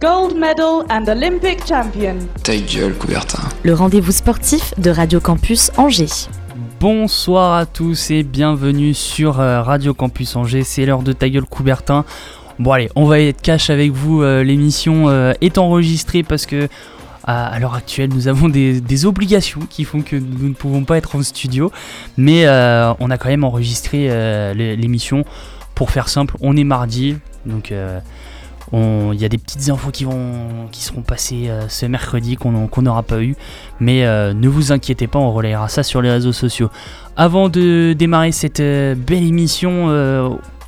Gold medal and Olympic champion. Ta gueule, Coubertin. le rendez-vous sportif de Radio Campus Angers. Bonsoir à tous et bienvenue sur euh, Radio Campus Angers, c'est l'heure de ta gueule Coubertin. Bon allez, on va être cash avec vous, euh, l'émission euh, est enregistrée parce que à, l'heure actuelle nous avons des, des obligations qui font que nous ne pouvons pas être en studio, mais euh, on a quand même enregistré euh, l'é- l'émission. Pour faire simple, on est mardi, donc euh, il y a des petites infos qui, vont, qui seront passées euh, ce mercredi qu'on n'aura pas eu. Mais euh, ne vous inquiétez pas, on relayera ça sur les réseaux sociaux. Avant de démarrer cette euh, belle émission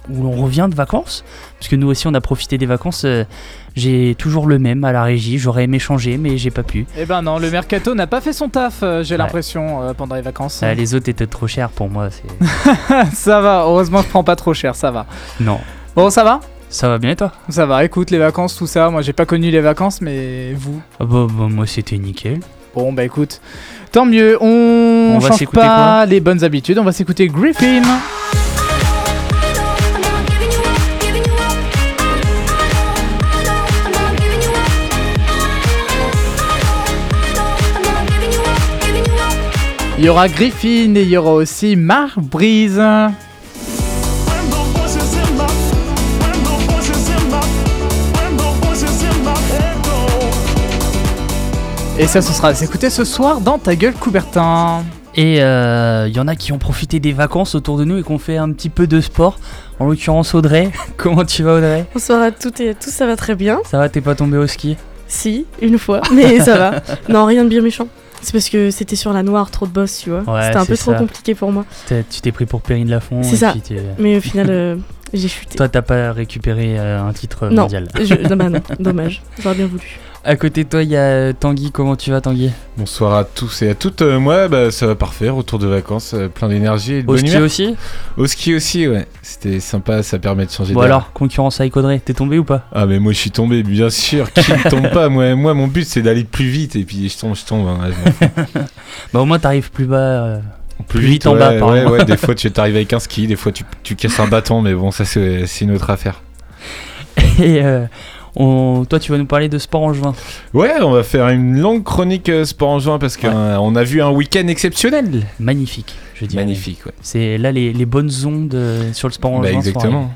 où l'on revient de vacances, parce que nous aussi on a profité des vacances, j'ai toujours le même à la régie. J'aurais aimé changer, mais j'ai pas pu. Eh ben non, le mercato n'a pas fait son taf, j'ai Ouais. l'impression, pendant les vacances. Euh, les autres étaient trop chers pour moi. ça va, heureusement je prends pas trop cher, ça va. non, Bon, ça va? Ça va bien et toi Ça va, écoute, les vacances, tout ça, moi j'ai pas connu les vacances, mais vous Ah bah, bah, Moi c'était nickel. Bon, bah écoute, tant mieux, on, On va change s'écouter pas les bonnes habitudes, on va s'écouter Griffin. Il y aura Griffin et il y aura aussi Mar Breeze. Et ça, ce sera à s'écouter ce soir dans Ta gueule, Coubertin. Et il y en a qui ont profité des vacances autour de nous et qui ont fait un petit peu de sport. En l'occurrence Audrey. Comment tu vas Audrey? Bonsoir à toutes et à tous, ça va très bien. Ça va, t'es pas tombé au ski? Si, une fois, mais ça va. Non, rien de bien méchant. C'est parce que c'était sur la noire, trop de boss, tu vois. Ouais, c'était un peu trop compliqué pour moi. Tu t'es pris pour Perrine Lafont. C'est ça. Mais au final, euh, j'ai chuté. Toi, t'as pas récupéré euh, un titre non, mondial. je... non, bah non, dommage. J'aurais bien voulu. À côté de toi, il y a Tanguy. Comment tu vas, Tanguy? Bonsoir à tous et à toutes. Euh, moi, bah, ça va parfait. Retour de vacances, euh, plein d'énergie et de Au bonne ski humeur. aussi? Au ski aussi, ouais. C'était sympa, ça permet de changer Bon d'air. alors, concurrence avec Audrey, t'es tombé ou pas? Ah, mais moi, je suis tombé, bien sûr. Qui ne tombe pas? Moi, moi, mon but, c'est d'aller plus vite et puis je tombe, je tombe. hein, je m'en fous. Bah au moins t'arrives plus bas. euh. plus, vite en bas, pardon. ouais, ouais, des fois, tu t'arrives avec un ski, des fois, tu, tu casses un bâton, mais bon, ça, c'est c'est une autre affaire. Et euh, on... toi, tu vas nous parler de sport en juin. Ouais, on va faire une longue chronique euh, sport en juin parce qu'on a vu un week-end exceptionnel. Magnifique, je dirais. Magnifique, ouais. C'est là les, les bonnes ondes euh, sur le sport en Bah, juin. exactement.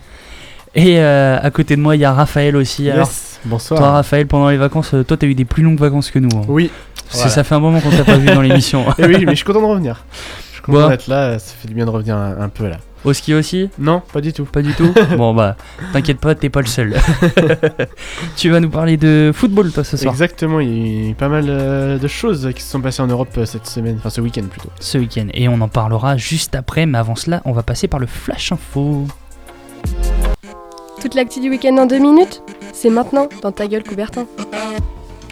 Et euh, à côté de moi, il y a Raphaël aussi. Alors, bonsoir. toi, Raphaël, pendant les vacances, euh, toi, t'as eu des plus longues vacances que nous. hein. Oui, Parce Voilà. que ça fait un moment qu'on t'a pas vu dans l'émission. et oui, mais je suis content de revenir. Je suis content d'être là, ça fait du bien de revenir un, un peu là. Au ski aussi Non, pas du tout. Pas du tout Bon, bah, t'inquiète pas, t'es pas le seul. tu vas nous parler de football, toi, ce soir. Exactement, il y a eu pas mal euh, de choses qui se sont passées en Europe euh, cette semaine, enfin ce week-end plutôt. Ce week-end. Et on en parlera juste après, mais avant cela, on va passer par le Flash Info. Toute l'actu du week-end en deux minutes C'est maintenant dans ta gueule Coubertin.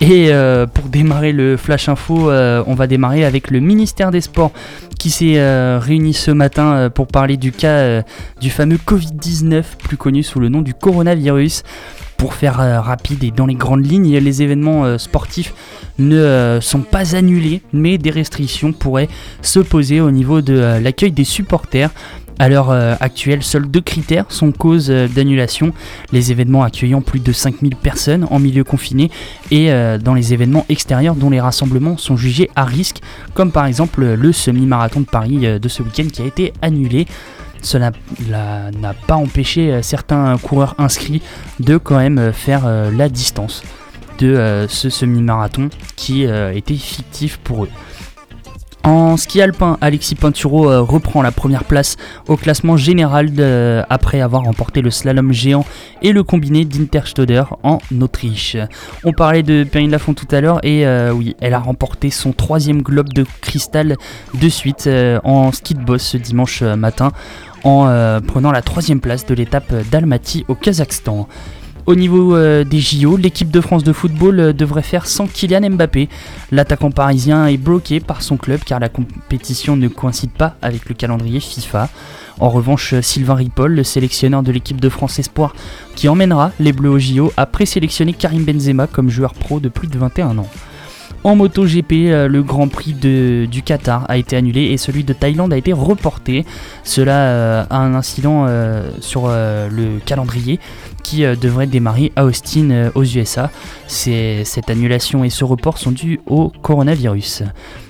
Et euh, pour démarrer le Flash Info, euh, on va démarrer avec le ministère des Sports qui s'est euh, réuni ce matin pour parler du cas du fameux Covid-19, plus connu sous le nom du coronavirus. Pour faire rapide et dans les grandes lignes, les événements sportifs ne sont pas annulés, mais des restrictions pourraient se poser au niveau de l'accueil des supporters. À l'heure euh, actuelle, seuls deux critères sont cause euh, d'annulation. Les événements accueillant plus de 5000 personnes en milieu confiné et euh, dans les événements extérieurs dont les rassemblements sont jugés à risque, comme par exemple le semi-marathon de Paris de ce week-end qui a été annulé. Cela la- n'a pas empêché certains coureurs inscrits de quand même faire la distance de ce semi-marathon qui était fictif pour eux. En ski alpin, Alexis Pinturo euh, reprend la première place au classement général de- après avoir remporté le slalom géant et le combiné d'Interstoder en Autriche. On parlait de Perrine Lafont tout à l'heure et euh, oui, elle a remporté son troisième globe de cristal de suite euh, en ski de boss ce dimanche euh, matin en euh, prenant la troisième place de l'étape d'Almaty au Kazakhstan. Au niveau euh, des JO, l'équipe de France de football euh, devrait faire sans Kylian Mbappé. L'attaquant parisien est bloqué par son club car la compétition ne coïncide pas avec le calendrier FIFA. En revanche, Sylvain Ripoll, le sélectionneur de l'équipe de France Espoir, qui emmènera les Bleus au JO, a présélectionné Karim Benzema comme joueur pro de plus de 21 ans. En MotoGP, euh, le Grand Prix du Qatar a été annulé et celui de Thaïlande a été reporté. Cela euh, a un incident euh, sur euh, le calendrier euh, devrait démarrer à Austin euh, aux USA. Cette annulation et ce report sont dus au coronavirus.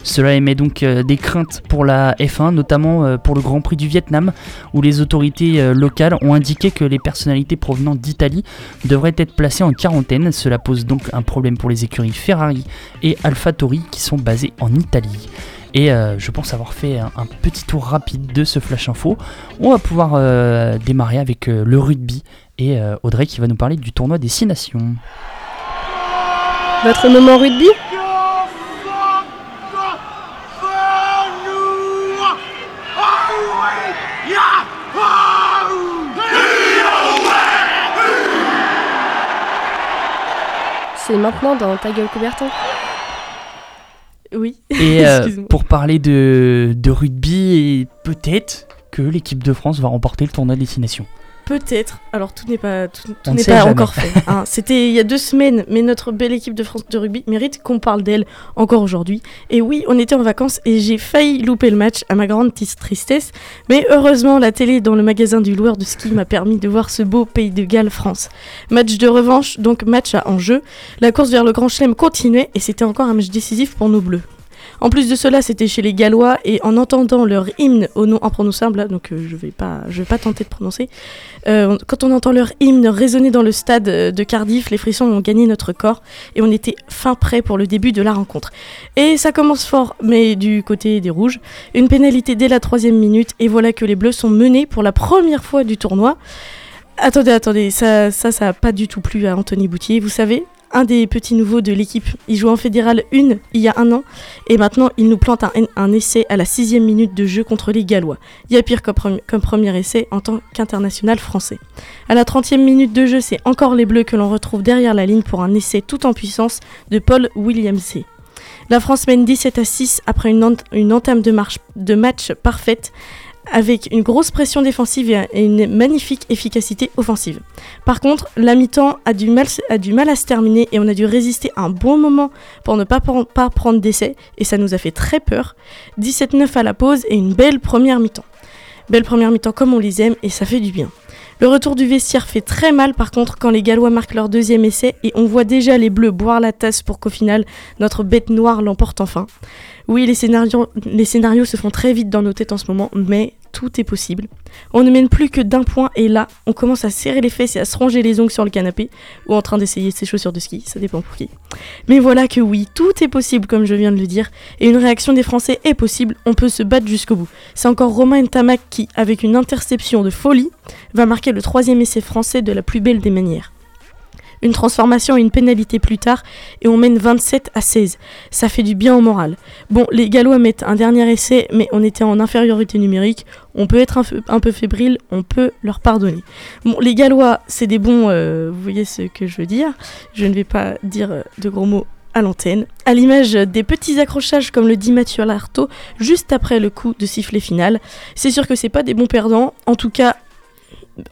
Cela émet donc euh, des craintes pour la F1, notamment pour le Grand Prix du Vietnam, où les autorités locales ont indiqué que les personnalités provenant d'Italie devraient être placées en quarantaine. Cela pose donc un problème pour les écuries Ferrari et AlphaTauri qui sont basées en Italie. Et je pense avoir fait un, petit tour rapide de ce Flash Info. On va pouvoir démarrer avec le rugby et euh, Audrey qui va nous parler du tournoi des 6 nations. Votre moment rugby C'est maintenant dans Ta gueule Coubertin. Oui. Et euh, pour parler de, de rugby, et peut-être que l'équipe de France va remporter le tournoi des 6 nations. Peut-être. Alors tout n'est pas tout, n'est pas jamais. encore fait. hein. C'était il y a deux semaines, mais notre belle équipe de France de rugby mérite qu'on parle d'elle encore aujourd'hui. Et oui, on était en vacances et j'ai failli louper le match à ma grande tristesse. Mais heureusement, la télé dans le magasin du loueur de ski m'a permis de voir ce beau pays de Galles, France. Match de revanche, donc match à enjeu. La course vers le Grand Chelem continuait et c'était encore un match décisif pour nos Bleus. En plus de cela, c'était chez les Gallois et en entendant leur hymne au nom imprononçable, donc euh, je vais pas, je vais pas tenter de prononcer. euh, quand on entend leur hymne résonner dans le stade euh, de Cardiff, les frissons ont gagné notre corps et on était fin prêt pour le début de la rencontre. Et ça commence fort, mais du côté des rouges, une pénalité dès la troisième minute et voilà que les Bleus sont menés pour la première fois du tournoi. Attendez, attendez, ça, ça, ça a pas du tout plu à Anthony Boutier. Vous savez, un des petits nouveaux de l'équipe, il joue en fédéral 1 il y a un an, et maintenant il nous plante un, essai à la sixième minute de jeu contre les Gallois. Il y a pire comme, premi- comme premier essai en tant qu'international français. À la 30e minute de jeu, c'est encore les Bleus que l'on retrouve derrière la ligne pour un essai tout en puissance de Paul Williamsey. La France mène 17 à 6 après une, ent- une entame de, de match parfaite avec une grosse pression défensive et une magnifique efficacité offensive. Par contre, la mi-temps a, du mal- a mal à se terminer et on a dû résister un bon moment pour ne pas, pas prendre d'essai et ça nous a fait très peur. 17-9 à la pause et une belle première mi-temps. Belle première mi-temps comme on les aime et ça fait du bien. Le retour du vestiaire fait très mal par contre quand les Gallois marquent leur deuxième essai et on voit déjà les Bleus boire la tasse pour qu'au final notre bête noire l'emporte enfin. Oui, les scénarios, les scénarios se font très vite dans nos têtes en ce moment, mais tout est possible. On ne mène plus que d'un point et là, on commence à serrer les fesses et à se ronger les ongles sur le canapé ou en train d'essayer ses chaussures de ski, ça dépend pour qui. Mais voilà que oui, tout est possible comme je viens de le dire et une réaction des Français est possible, on peut se battre jusqu'au bout. C'est encore Romain Ntamak qui, avec une interception de folie, va marquer le troisième essai français de la plus belle des manières. Une transformation et une pénalité plus tard, et on mène 27 à 16. Ça fait du bien au moral. Bon, les Gallois mettent un dernier essai, mais on était en infériorité numérique. On peut être un, peu- fébrile, on peut leur pardonner. Bon, les Gallois, c'est des bons. euh, vous voyez ce que je veux dire. Je ne vais pas dire euh, de gros mots à l'antenne. À l'image des petits accrochages comme le dit Mathieu Lartaud juste après le coup de sifflet final. C'est sûr que c'est pas des bons perdants. En tout cas,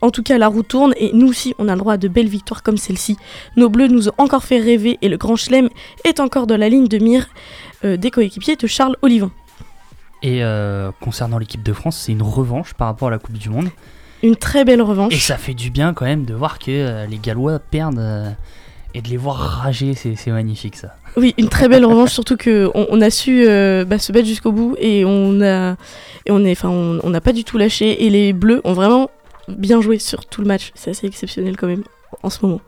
en tout cas, la roue tourne et nous aussi, on a le droit à de belles victoires comme celle-ci. Nos bleus nous ont encore fait rêver et le Grand Chelem est encore dans la ligne de mire euh, des coéquipiers de Charles Olivin. Et euh, concernant l'équipe de France, c'est une revanche par rapport à la Coupe du Monde. Une très belle revanche. Et ça fait du bien quand même de voir que euh, les Gallois perdent et de les voir rager, c'est magnifique ça. Oui, une très belle revanche, surtout que on, a su euh, bah, se battre jusqu'au bout et on a et on est, enfin, on on n'a pas du tout lâché et les Bleus ont vraiment bien joué sur tout le match. C'est assez exceptionnel quand même en ce moment.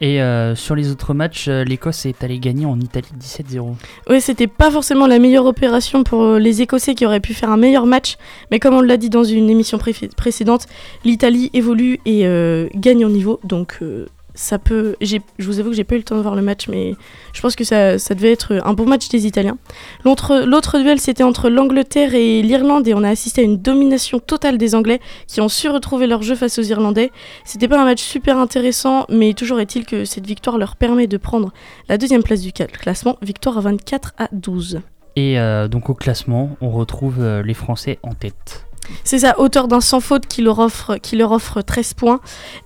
Et euh, sur les autres matchs, euh, l'Écosse est allée gagner en Italie 17-0. Oui, c'était pas forcément la meilleure opération pour euh, les Écossais qui auraient pu faire un meilleur match, mais comme on l'a dit dans une émission pré- précédente, l'Italie évolue et euh, gagne en niveau, donc euh, Je vous avoue que j'ai pas eu le temps de voir le match, mais je pense que ça, devait être un bon match des Italiens. L'autre duel, c'était entre l'Angleterre et l'Irlande, et on a assisté à une domination totale des Anglais qui ont su retrouver leur jeu face aux Irlandais. C'était pas un match super intéressant, mais toujours est-il que cette victoire leur permet de prendre la deuxième place du classement, victoire à 24 à 12. Et euh, donc au classement, on retrouve euh, les Français en tête. C'est ça, auteur d'un sans faute qui leur, offre, qui leur offre 13 points,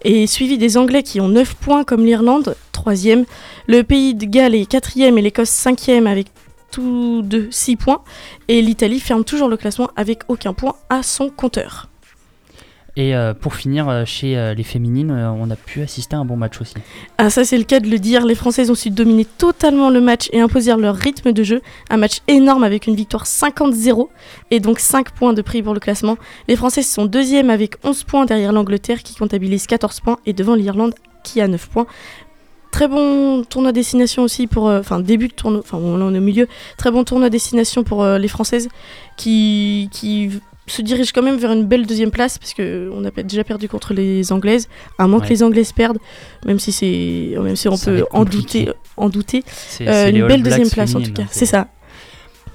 et suivi des Anglais qui ont 9 points comme l'Irlande, 3 Le pays de Galles est 4 et l'Écosse 5 avec tous deux 6 points, et l'Italie ferme toujours le classement avec aucun point à son compteur. Et euh, pour finir, euh, chez euh, les féminines, on a pu assister à un bon match aussi. Ah ça c'est le cas de le dire, les Françaises ont su dominer totalement le match et imposer leur rythme de jeu, un match énorme avec une victoire 50-0 et donc 5 points de prix pour le classement. Les Françaises sont deuxièmes avec 11 points derrière l'Angleterre qui comptabilise 14 points et devant l'Irlande qui a 9 points. Très bon tournoi destination aussi pour, enfin début de tournoi, enfin on est au milieu, très bon tournoi destination pour les Françaises qui, qui se dirigent quand même vers une belle deuxième place parce que on a déjà perdu contre les Anglaises, à moins Ouais. que les Anglaises perdent, même si c'est, même si on Ça peut en douter, en douter, C'est- Euh, une belle deuxième place en tout cas, hein, c'est ça.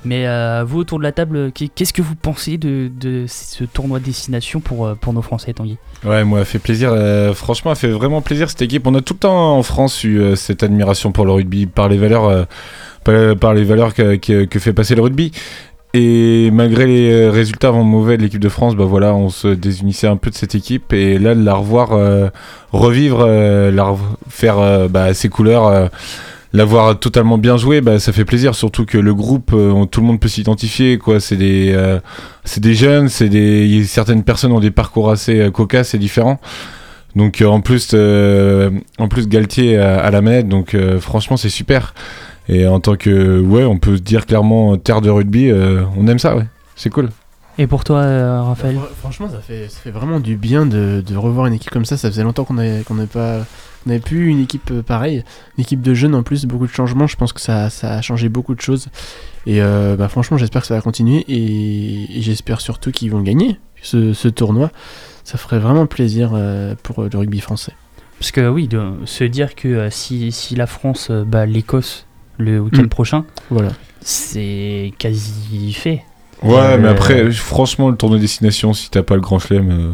Mais euh, vous autour de la table, qu'est- qu'est-ce que vous pensez de, de ce tournoi de destination pour, euh, pour nos Français, Tanguy? Ouais, moi, elle fait plaisir. euh, franchement, fait vraiment plaisir cette équipe. On a tout le temps en France eu euh, cette admiration pour le rugby, par les valeurs, euh, par, par les valeurs que, que- que fait passer le rugby. Et malgré les euh, résultats vraiment mauvais de l'équipe de France, bah voilà, on se désunissait un peu de cette équipe. Et là, de la revoir euh, revivre, euh, la faire bah, ses couleurs, la voir totalement bien jouer, bah, ça fait plaisir. Surtout que le groupe, tout le monde peut s'identifier. C'est des, des jeunes, des, certaines personnes ont des parcours assez cocasses et différents. Donc en plus, en plus Galtier à, la manette, donc franchement c'est super. Et en tant que, ouais, on peut se dire clairement euh, terre de rugby, euh, on aime ça, ouais, c'est cool. Et pour toi, euh, Raphaël Fr- Franchement, ça fait, ça fait vraiment du bien de, de revoir une équipe comme ça. Ça faisait longtemps qu'on n'avait n'avait pas, on n'avait plus eu une équipe pareille. Une équipe de jeunes en plus, beaucoup de changements. Je pense que ça, ça a changé beaucoup de choses. Et euh, bah, franchement, j'espère que ça va continuer. Et, et j'espère surtout qu'ils vont gagner ce, ce tournoi. Ça ferait vraiment plaisir euh, pour le rugby français. Parce que oui, de se dire que euh, si, si la France euh, bat l'Écosse le week-end Mm. prochain, Voilà. c'est quasi fait. Ouais, Euh, mais après, franchement, le tournoi destination, si t'as pas le grand chelem, euh,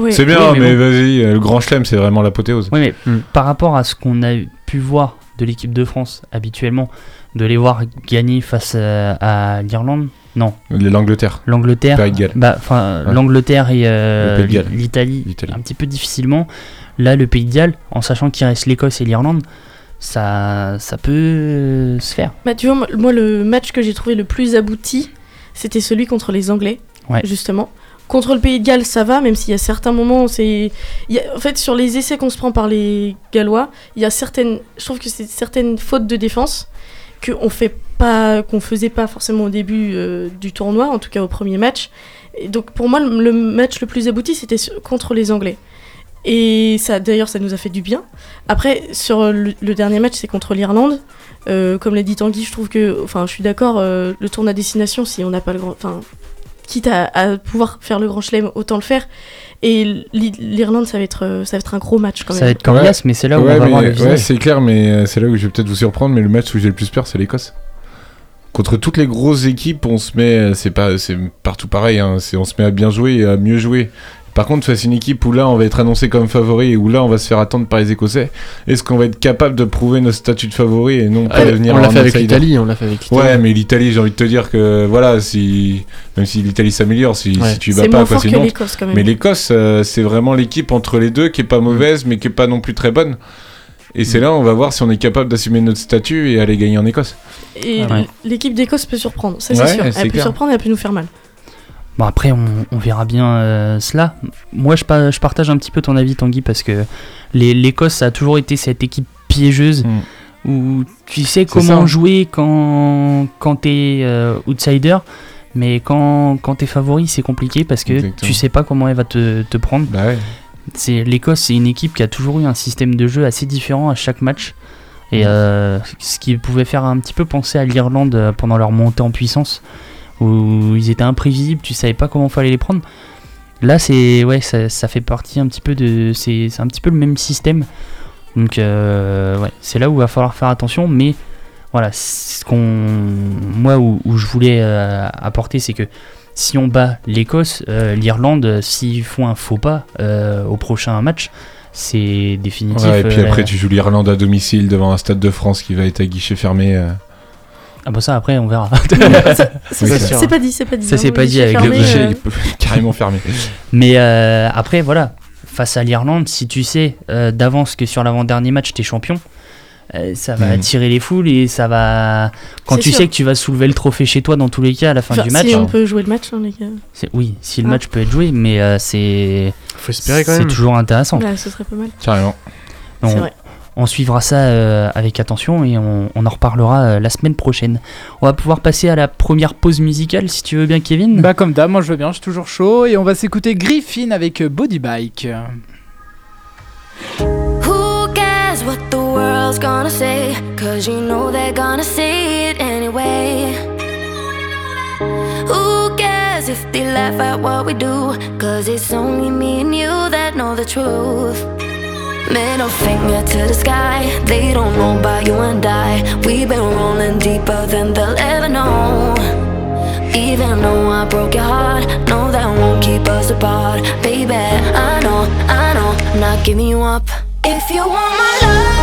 Oui. c'est bien, Oui, mais mais, bon. vas-y, euh, le grand chelem, c'est vraiment l'apothéose. Oui, mais Mm. par rapport à ce qu'on a pu voir de l'équipe de France habituellement, de les voir gagner face à l'Irlande, non, L'Angleterre, l'Angleterre, Pays de Galles. bah, enfin Ouais. l'Angleterre et euh, L'Italie. un petit peu difficilement. Là, le Pays de Galles, en sachant qu'il reste l'Écosse et l'Irlande, ça, ça peut se faire. Bah, tu vois, moi, le match que j'ai trouvé le plus abouti, c'était celui contre les Anglais, Ouais. justement. Contre le Pays de Galles, ça va, même s'il y a certains moments, où c'est. a- En fait, sur les essais qu'on se prend par les Gallois, il y a certaines. Je trouve que c'est certaines fautes de défense qu'on fait pas, qu'on faisait pas forcément au début euh, du tournoi, en tout cas au premier match. Et donc pour moi, le, match le plus abouti, c'était contre les Anglais. Et ça, d'ailleurs, ça nous a fait du bien. Après, sur le, le dernier match, c'est contre l'Irlande. Euh, comme l'a dit Tanguy, je trouve que, enfin, je suis d'accord. euh, le tour à destination, si on n'a pas le grand, enfin, quitte à, à pouvoir faire le grand chelem, autant le faire. Et l'I- l'Irlande, ça va être, euh, ça va être un gros match quand Ça même. va être coriace, mais c'est là où Ouais, on va mais- voir le ouais, c'est clair, mais c'est là où je vais peut-être vous surprendre, mais le match où j'ai le plus peur, c'est l'Écosse. Contre toutes les grosses équipes, on se met, c'est pas, c'est partout pareil, hein, on se met à bien jouer et à mieux jouer. Par contre, face à une équipe où là, on va être annoncé comme favori et où là, on va se faire attendre par les Écossais, est-ce qu'on va être capable de prouver notre statut de favori et non pas Ah, devenir on l'a fait avec l'Italie, on l'a fait avec l'Italie. Ouais, mais l'Italie, j'ai envie de te dire que voilà, si même si l'Italie s'améliore, si, Ouais. si tu vas C'est pas, quoi, même. Mais l'Écosse, euh, c'est vraiment l'équipe entre les deux qui est pas mauvaise, mais qui est pas non plus très bonne. Et c'est là, on va voir si on est capable d'assumer notre statut et aller gagner en Écosse. Et Ah ouais. l'équipe d'Écosse peut surprendre, ça c'est Ouais, sûr. c'est Elle peut clair. surprendre et elle peut nous faire mal. Bon après on, on verra bien euh, cela. Moi je, pa- je partage un petit peu ton avis Tanguy parce que l'Écosse ça a toujours été cette équipe piégeuse Mm. où tu sais comment ça. jouer quand, quand t'es euh, outsider mais quand, quand t'es favori c'est compliqué parce que Exactement. tu sais pas comment elle va te, te prendre. Bah ouais. C'est L'Écosse c'est une équipe qui a toujours eu un système de jeu assez différent à chaque match et euh, ce qui pouvait faire un petit peu penser à l'Irlande pendant leur montée en puissance où ils étaient imprévisibles, tu savais pas comment fallait les prendre. Là, c'est ouais, ça, ça fait partie un petit peu de, c'est un petit peu le même système Donc euh, ouais, c'est là où il va falloir faire attention, mais voilà, ce qu'on, moi où, où je voulais euh, apporter, c'est que si on bat l'Écosse, euh, l'Irlande, s'ils font un faux pas au prochain match, c'est définitif. Ouais, et puis après, tu joues l'Irlande à domicile devant un stade de France qui va être à guichet fermé. Ah bah ça après on verra. C'est c'est pas dit, c'est pas dit. Ça c'est pas dit avec le guichet. euh, carrément fermé. Mais euh, après, voilà, face à l'Irlande, si tu sais euh, d'avance que sur l'avant-dernier match, t'es champion, euh, ça va Mm. attirer les foules et ça va. Quand C'est tu sûr. sais que tu vas soulever le trophée chez toi dans tous les cas à la fin enfin, du match. Si on peut jouer le match, hein, les gars. c'est- Oui, si le Ah. match peut être joué, mais euh, c'est. Faut espérer quand C'est même. toujours intéressant. Là, ce serait pas mal. Carrément. On, C'est vrai. On suivra ça euh, avec attention et on, on en reparlera euh, la semaine prochaine. On va pouvoir passer à la première pause musicale si tu veux bien, Kevin. Bah comme d'hab, moi je veux bien, je suis toujours chaud et on va s'écouter Griffin avec euh, Body Bike. Who cares what the world's gonna say? Cause you know they're gonna say it anyway. Who cares if they laugh at what we do? Cause it's only me and you that know the truth. Middle finger to the sky, they don't know about you and I. We've been rolling deeper than they'll ever know. Even though I broke your heart, no, that won't keep us apart. Baby, I know, I know, I'm not giving you up. If you want my love,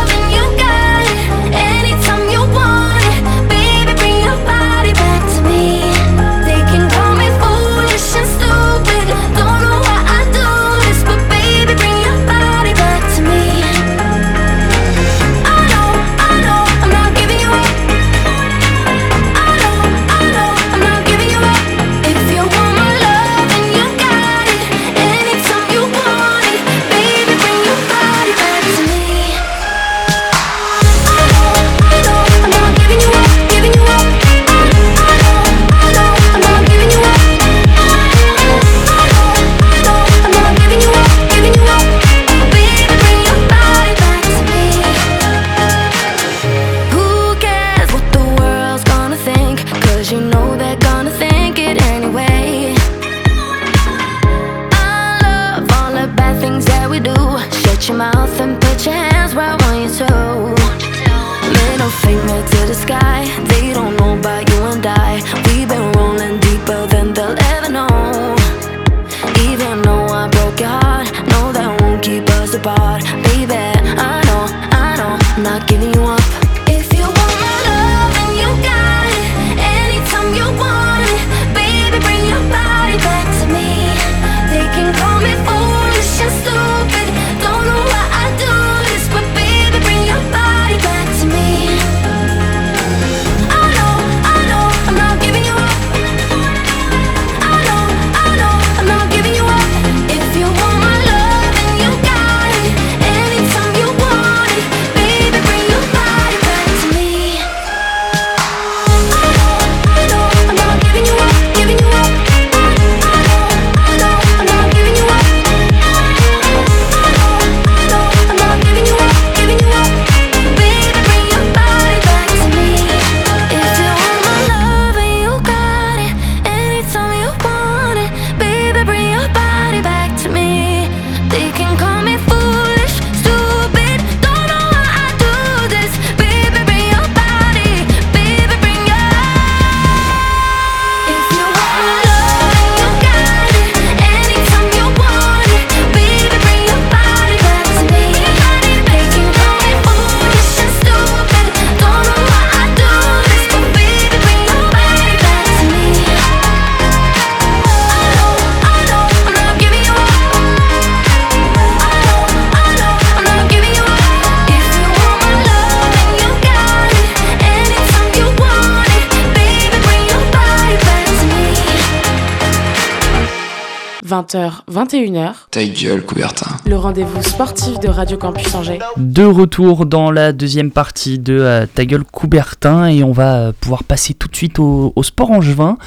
20h, 21h, Ta gueule, Coubertin. le rendez-vous sportif de Radio Campus Angers. De retour dans la deuxième partie de euh, Ta gueule Coubertin et on va euh, pouvoir passer tout de suite au, au sport angevin.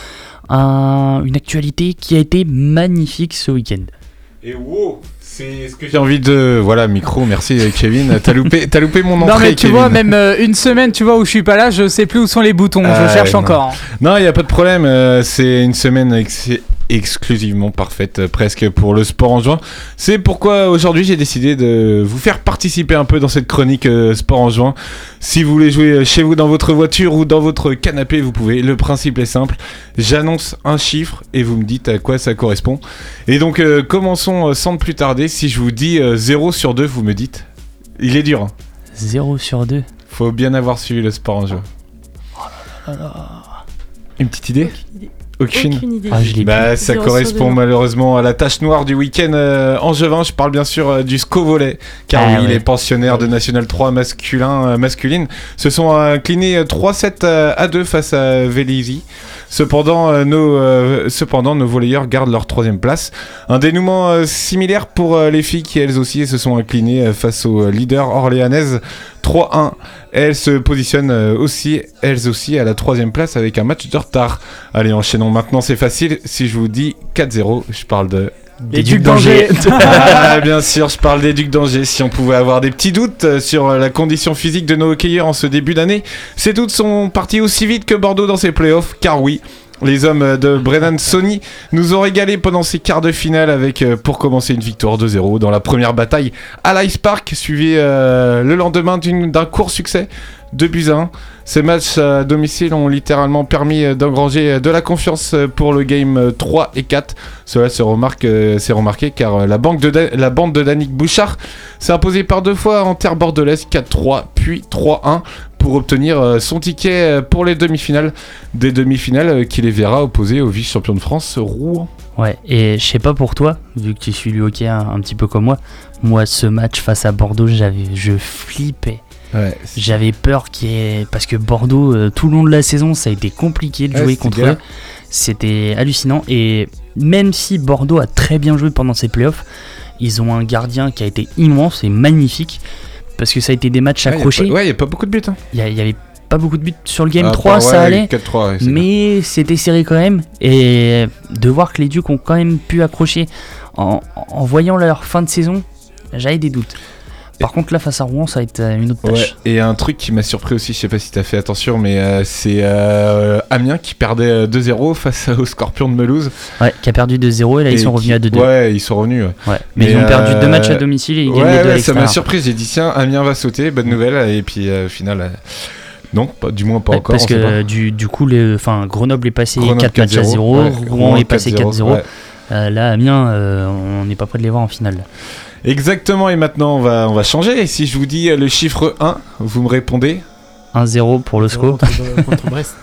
Un- une actualité qui a été magnifique ce week-end. Et wow, c'est ce que j'ai envie de. Voilà, micro, merci euh, Kevin. T'as loupé, t'as loupé mon entrée. Non mais tu Kevin. vois, même euh, une semaine, tu vois, où je suis pas là, je sais plus où sont les boutons, je cherche non. encore. Non, il n'y a pas de problème. euh, c'est une semaine ex- exclusivement parfaite, euh, presque pour le sport en juin. C'est pourquoi aujourd'hui j'ai décidé de vous faire participer un peu dans cette chronique euh, sport en juin. Si vous voulez jouer chez vous dans votre voiture ou dans votre canapé, vous pouvez. Le principe est simple. J'annonce un chiffre et vous me dites à quoi ça correspond. Et donc euh, commençons euh, sans plus tarder. Si je vous dis euh, 0 sur 2, vous me dites. Il est dur. Hein. 0 sur 2. Faut bien avoir suivi le sport en juin. Une petite idée Aucune. Aucune idée. Ah, je Bah, ça correspond deux. malheureusement à la tâche noire du week-end euh, angevin. Je parle bien sûr euh, du SCO volley, car Ah oui, ouais. les pensionnaires de National 3 masculin, euh, masculine se sont inclinés euh, 3-7 euh, à 2 face à Vélizy. Cependant, euh, nos, euh, cependant, nos volleyeurs gardent leur troisième place. Un dénouement euh, similaire pour euh, les filles qui elles aussi se sont inclinées euh, face aux leaders orléanaises 3-1. Elles se positionnent euh, aussi, elles aussi, à la troisième place avec un match de retard. Allez, enchaînons maintenant, c'est facile. Si je vous dis 4-0, je parle de Les Ducs d'Angers. ah, bien sûr, je parle des Ducs d'Angers. Si on pouvait avoir des petits doutes euh, sur euh, la condition physique de nos hockeyeurs en ce début d'année, ces doutes sont partis aussi vite que Bordeaux dans ses playoffs, car oui. Les hommes de Brennan Sony nous ont régalé pendant ces quarts de finale avec, euh, pour commencer, une victoire 2-0 dans la première bataille à l'Ice Park, suivi euh, le lendemain d'un court succès de buts à 1. Ces matchs à domicile ont littéralement permis euh, d'engranger de la confiance pour le game euh, 3 et 4. Cela s'est remarqué car la, la bande de Danick Bouchard s'est imposée par deux fois en terre bordelaise 4-3 puis 3-1 pour obtenir euh, son ticket euh, pour les demi-finales. Des demi-finales euh, qui les verra opposés au vice-champion de France Rouen. Ouais, et je sais pas pour toi, vu que tu suis le hockey un, un petit peu comme moi, moi ce match face à Bordeaux, j'avais, je flippais. Ouais. J'avais peur qu'il y ait... Parce que Bordeaux, euh, tout le long de la saison, ça a été compliqué de Ouais, jouer contre galère. eux. C'était hallucinant. Et même si Bordeaux a très bien joué pendant ses playoffs, ils ont un gardien qui a été immense et magnifique. Parce que ça a été des matchs accrochés. Ouais, il n'y a pas beaucoup de buts. hein. Il y, il y avait pas beaucoup de buts sur le game Ah, 3, pas- ça allait. 4-3, ouais, mais c'était serré quand même. Et de voir que les Ducs ont quand même pu accrocher en, en voyant leur fin de saison, j'avais des doutes. Par contre, là, face à Rouen, ça va être euh, une autre Ouais, tâche. et un truc qui m'a surpris aussi, je sais pas si t'as fait attention, mais euh, c'est euh, Amiens qui perdait euh, 2-0 face aux Scorpions de Melouse. Ouais, qui a perdu 2-0 et là, ils sont qui- revenus à 2-2. Ouais, ils sont revenus. ouais. Ouais, mais ils ont perdu deux matchs à domicile et ils gagnent ouais, les deux ça m'a surpris. J'ai dit, tiens, Amiens va sauter, bonne nouvelle. Et puis euh, au final, euh, non, pas, du moins pas Ouais, encore. parce que pas. du, du coup, les, enfin, Grenoble est passé Grenoble 4 matchs à 4-0, 0, ouais, Rouen Rouen est passé 4-0, 4-0. ouais. Euh, là, Amiens, euh, on n'est pas prêt de les voir en finale. Exactement, et maintenant on va, on va changer. Et si je vous dis euh, le chiffre 1, vous me répondez 1-0 pour le SCO. Contre, contre Brest.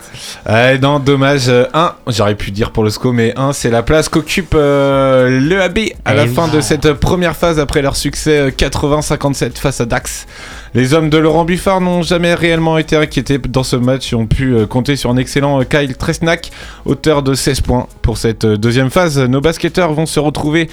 Euh, non, dommage. 1, j'aurais pu dire pour le SCO, mais 1, c'est la place qu'occupe euh, le AB à Eh la oui. fin de cette euh, première phase après leur succès euh, 80-57 face à Dax. Les hommes de Laurent Buffard n'ont jamais réellement été inquiétés dans ce match et ont pu euh, compter sur un excellent euh, Kyle Tresnak, auteur de 16 points. Pour cette euh, deuxième phase, nos basketteurs vont se retrouver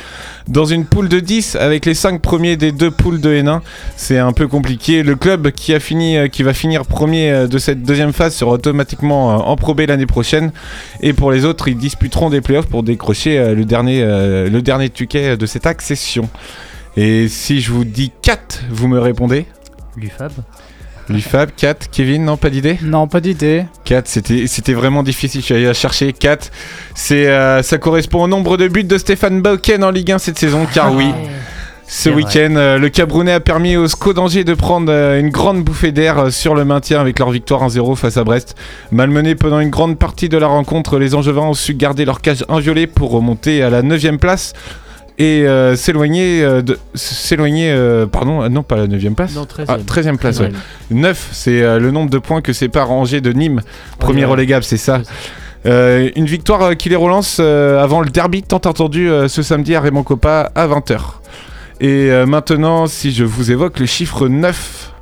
dans une poule de 10 avec les 5 premiers des deux poules de N1. C'est un peu compliqué. Le club qui, va finir premier de cette deuxième phase sera automatiquement en Pro B l'année prochaine. Et pour les autres, ils disputeront des playoffs pour décrocher le dernier, le dernier ticket de cette accession. Et si je vous dis 4, vous me répondez? L'UFAB. L'UFAB, 4, Kevin, non, pas d'idée Non, pas d'idée. 4, c'était, c'était vraiment difficile, je suis allé la chercher. 4, c'est, euh, ça correspond au nombre de buts de Stéphane Bauken en Ligue 1 cette saison, car oui. Ce week-end, euh, le Camerounais a permis au SCO d'Angers de prendre euh, une grande bouffée d'air euh, sur le maintien avec leur victoire 1-0 face à Brest. Malmenés pendant une grande partie de la rencontre, les Angevins ont su garder leur cage inviolée pour remonter à la 9 place et euh, s'éloigner euh, de s'éloigner euh, pardon non pas la 9 place Non, 13e. Ah, 13e place ouais. 13e. 9 c'est le nombre de points que sépare Angers de Nîmes premier ouais. relégable c'est ça une victoire qui les relance avant le derby tant attendu ce samedi à Raymond Coppa à 20h et maintenant si je vous évoque le chiffre 9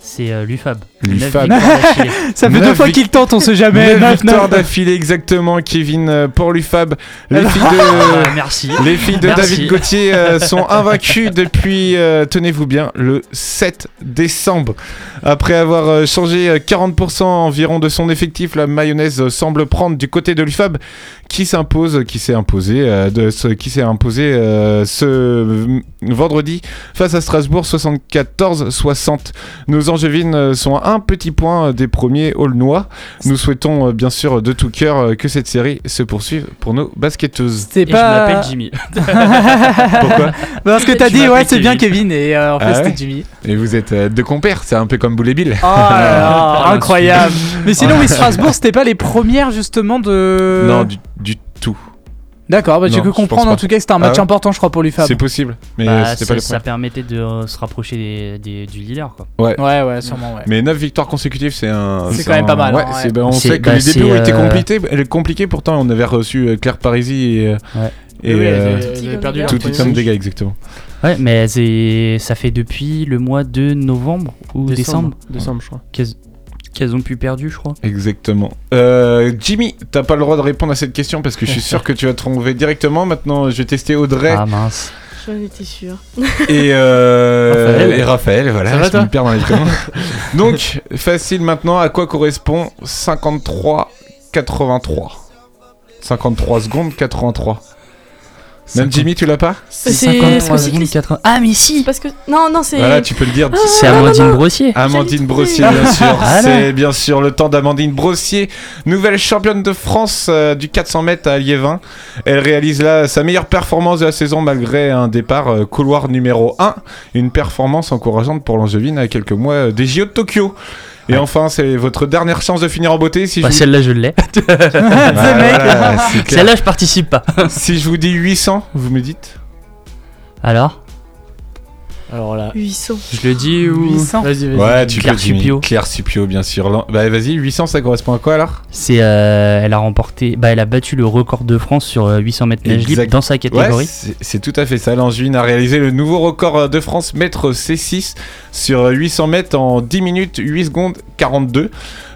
C'est l'UFAB. L'UFAB. Neuf victoires d'affilée. Ça fait deux fois qu'il tente, on sait jamais. Neuf Neuf, victoires neuf. d'affilée exactement Kevin euh, pour l'UFAB les Alors- filles Ah, de merci. Les filles de Merci. David Gauthier euh, sont invaincues depuis, euh, tenez-vous bien, le 7 décembre. Après avoir euh, changé euh, 40% environ de son effectif, la mayonnaise semble prendre du côté de l'UFAB qui s'impose, qui s'est imposé, euh, de ce, qui s'est imposé euh, ce euh, vendredi face à Strasbourg 74-60. Nos Angevines sont un petit point des premiers Aulnois. Nous souhaitons euh, bien sûr de tout cœur euh, que cette série se poursuive pour nos basketteuses. C'est Et je pas. m'appelle Jimmy. Pourquoi Parce que t'as dit, ouais, c'est bien Kevin. Et euh, en fait, Ah c'était Jimmy. Et vous êtes euh, deux compères, c'est un peu comme Boule et Bill. Oh là Ah, incroyable. Mais sinon, Ah. oui, Strasbourg, c'était pas les premières justement de. Non, du, du tout. D'accord, bah, pense comprendre en tout cas que c'était un Ah match ouais important, je crois, pour l'UFAB. C'est possible, mais Bah, euh, c'était ça, pas les ça permettait de euh, se rapprocher des, des- du leader. Quoi. Ouais. Ouais, ouais, sûrement, ouais. Mais 9 victoires consécutives, c'est un. C'est quand même pas mal, Ouais, hein, bah, on sait que bah, les débuts été euh, compliqués, elle est compliquée, pourtant on avait reçu euh, Claire Parisi et, euh, Ouais. et Oui, euh, perdu tout premier comme match. dégâts, exactement. Ouais, mais c'est- ça fait depuis le mois de novembre ou décembre, Décembre, décembre, je crois. Qu'elles ont pu perdu, je crois. Exactement. Euh, Jimmy, t'as pas le droit de répondre à cette question parce que je suis sûr que tu vas trouver directement. Maintenant, je vais tester Audrey Ah mince. J'en étais sûr. et, euh, Raphaël. et Raphaël. Voilà, Ça va, je toi me perds dans les prénoms. Donc, facile maintenant. À quoi correspond 53 83 53 secondes 83. Même Jimmy, tu l'as pas C'est 53 c'est secondes, cycliste. 80. Ah, mais si Parce que non, non, c'est. Voilà, tu peux le dire. C'est Amandine Brossier. Amandine Brossier, bien sûr. C'est bien sûr le temps d'Amandine Brossier, nouvelle championne de France euh, du 400 mètres à Liévin. Elle réalise là sa meilleure performance de la saison malgré un départ euh, couloir numéro 1. Une performance encourageante pour l'Angevine à quelques mois euh, des JO de Tokyo. Et Ouais. enfin, c'est votre dernière chance de finir en beauté. Si, Bah, je, vous... Celle-là, je l'ai. Voilà. Celle-là, je participe pas. si je vous dis 800, vous me dites Alors? Alors là. 800. Je le dis ou 800. Vas-y, vas-y. Ouais, tu Claire. Supio. Claire Supio, bien sûr. Bah, vas-y, 800, ça correspond à quoi alors? C'est, euh, elle a remporté, bah, elle a battu le record de France sur euh, 800 mètres nage libre Exact. dans sa Ouais, catégorie. c'est c'est tout à fait ça. L'Angevine a réalisé le nouveau record euh, de France mètre C6 sur euh, 800 mètres en 10 minutes 8 secondes 42.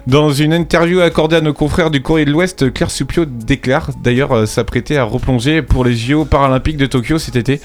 Dans une interview accordée à nos confrères du Courrier de l'Ouest, Claire Supio déclare d'ailleurs euh, s'apprêter à replonger pour les JO paralympiques de Tokyo cet été.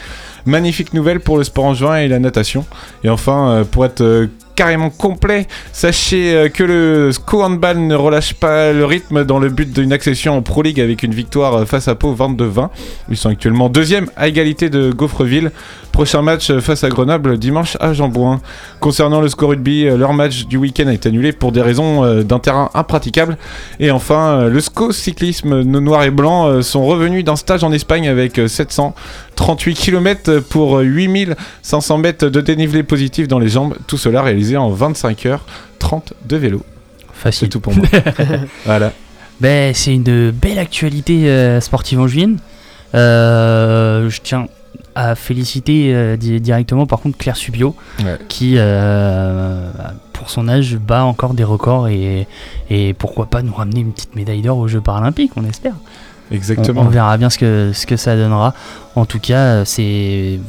Magnifique nouvelle pour le sport en juin et la natation. Et enfin, euh, pour être euh, carrément complet, sachez euh, que le SCO Handball ne relâche pas le rythme dans le but d'une accession en Pro League avec une victoire face à Pau 22-20. Ils sont actuellement deuxième à égalité de Gaufreville. Prochain match face à Grenoble dimanche à Jambouin. Concernant le score rugby, euh, leur match du week-end a été annulé pour des raisons euh, d'un terrain impraticable. Et enfin, euh, le SCO cyclisme, nos noirs et blancs sont revenus d'un stage en Espagne avec euh, 738 km pour euh, 8500 mètres de dénivelé positif dans les jambes. Tout cela réalisé en 25 heures 30 de vélo. C'est Facile. tout pour moi. voilà. Ben, c'est une belle actualité euh, sportive en juin. Euh, je tiens à féliciter euh, di- directement par contre Claire Subio Ouais. qui euh, pour son âge bat encore des records et, et pourquoi pas nous ramener une petite médaille d'or aux Jeux paralympiques on espère. Exactement. on verra bien ce que, ce que ça donnera. En tout cas c'est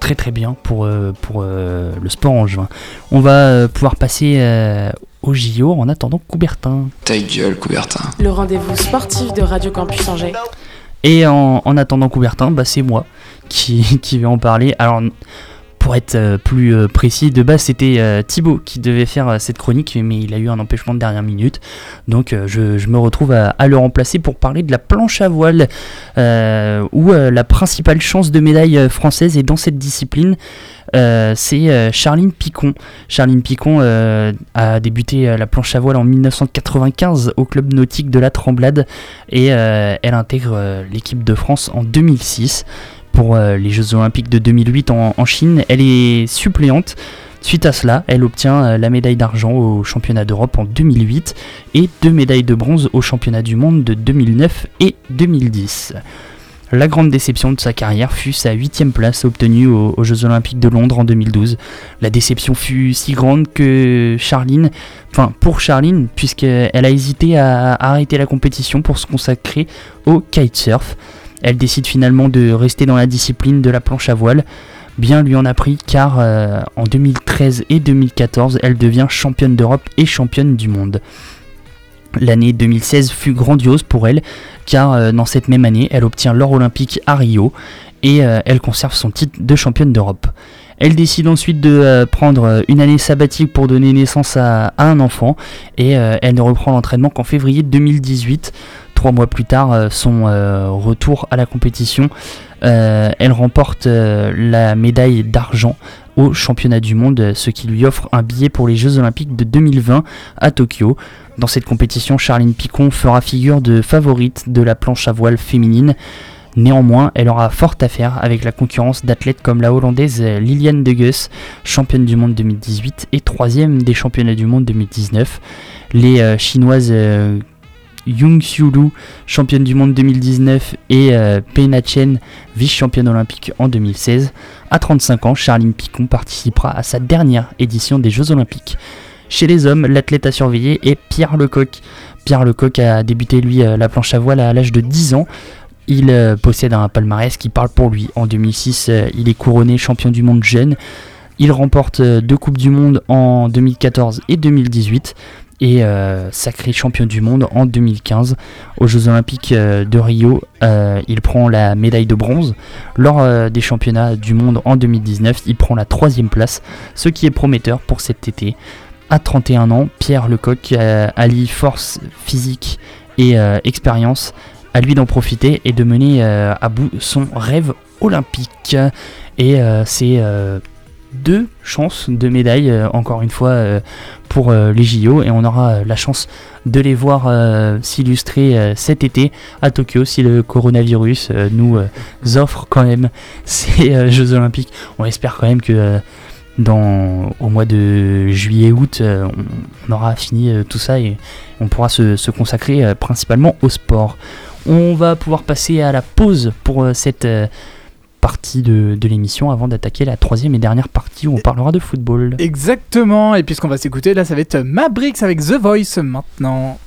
très très bien pour, euh, pour euh, le sport en juin. On va pouvoir passer euh, au JO en attendant Coubertin. Ta gueule, Coubertin. Le rendez-vous sportif de Radio Campus Angers. Et en, en attendant Coubertin, bah, c'est moi qui, qui vais en parler. Alors, pour être euh, plus euh, précis, de base c'était euh, Thibaut qui devait faire cette chronique, mais il a eu un empêchement de dernière minute. Donc je, me retrouve à, le remplacer pour parler de la planche à voile, où la principale chance de médaille française est dans cette discipline. C'est Charline Picon. Charline Picon a débuté la planche à voile en 1995 au club nautique de la Tremblade et elle intègre l'équipe de France en 2006 pour euh, les Jeux Olympiques de 2008 en, Chine. Elle est suppléante. Suite à cela, elle obtient euh, la médaille d'argent au championnat d'Europe en 2008 et deux médailles de bronze au championnat du monde de 2009 et 2010. La grande déception de sa carrière fut sa huitième place obtenue aux, aux Jeux Olympiques de Londres en 2012. La déception fut si grande que Charline, enfin pour Charline, puisqu'elle a hésité à arrêter la compétition pour se consacrer au kitesurf. Elle décide finalement de rester dans la discipline de la planche à voile. Bien lui en a pris car euh, en 2013 et 2014, elle devient championne d'Europe et championne du monde. L'année 2016 fut grandiose pour elle car euh, dans cette même année, elle obtient l'or olympique à Rio et euh, elle conserve son titre de championne d'Europe. Elle décide ensuite de prendre une année sabbatique pour donner naissance à, un enfant et elle ne reprend l'entraînement qu'en février 2018. Trois mois plus tard, euh, son euh, retour à la compétition, euh, elle remporte la médaille d'argent au championnat du monde, ce qui lui offre un billet pour les Jeux Olympiques de 2020 à Tokyo. Dans cette compétition, Charline Picon fera figure de favorite de la planche à voile féminine. Néanmoins, elle aura fort à faire avec la concurrence d'athlètes comme la Hollandaise Liliane De Geus, championne du monde 2018 et troisième des championnats du monde 2019. Les Chinoises Yung Xiulu, championne du monde 2019, et euh, Pena Chen, vice-championne olympique en 2016. À 35 ans, Charline Picon participera à sa dernière édition des Jeux olympiques. Chez les hommes, l'athlète à surveiller est Pierre Lecoq. Pierre Lecoq a débuté lui la planche à voile à l'âge de 10 ans. Il euh, possède un palmarès qui parle pour lui. En 2006, euh, il est couronné champion du monde jeune. Il remporte euh, deux Coupes du Monde en 2014 et 2018 et sacré champion du monde en 2015 aux Jeux Olympiques de Rio. il prend la médaille de bronze. Lors des championnats du monde en 2019, il prend la troisième place, ce qui est prometteur pour cet été. À 31 ans, Pierre Lecoq allie force physique et expérience à lui d'en profiter et de mener euh, à bout son rêve olympique. Et euh, c'est euh, deux chances de médailles, encore une fois, pour les JO. Et on aura la chance de les voir s'illustrer cet été à Tokyo si le coronavirus nous offre quand même ces Jeux olympiques. On espère quand même que dans, au mois de juillet-août, on, aura fini tout ça et on pourra se, consacrer principalement au sport. On va pouvoir passer à la pause pour euh, cette euh, partie de, l'émission avant d'attaquer la troisième et dernière partie où on parlera de football. Exactement, et puisqu'on va s'écouter, là ça va être Mabrix avec The Voice maintenant.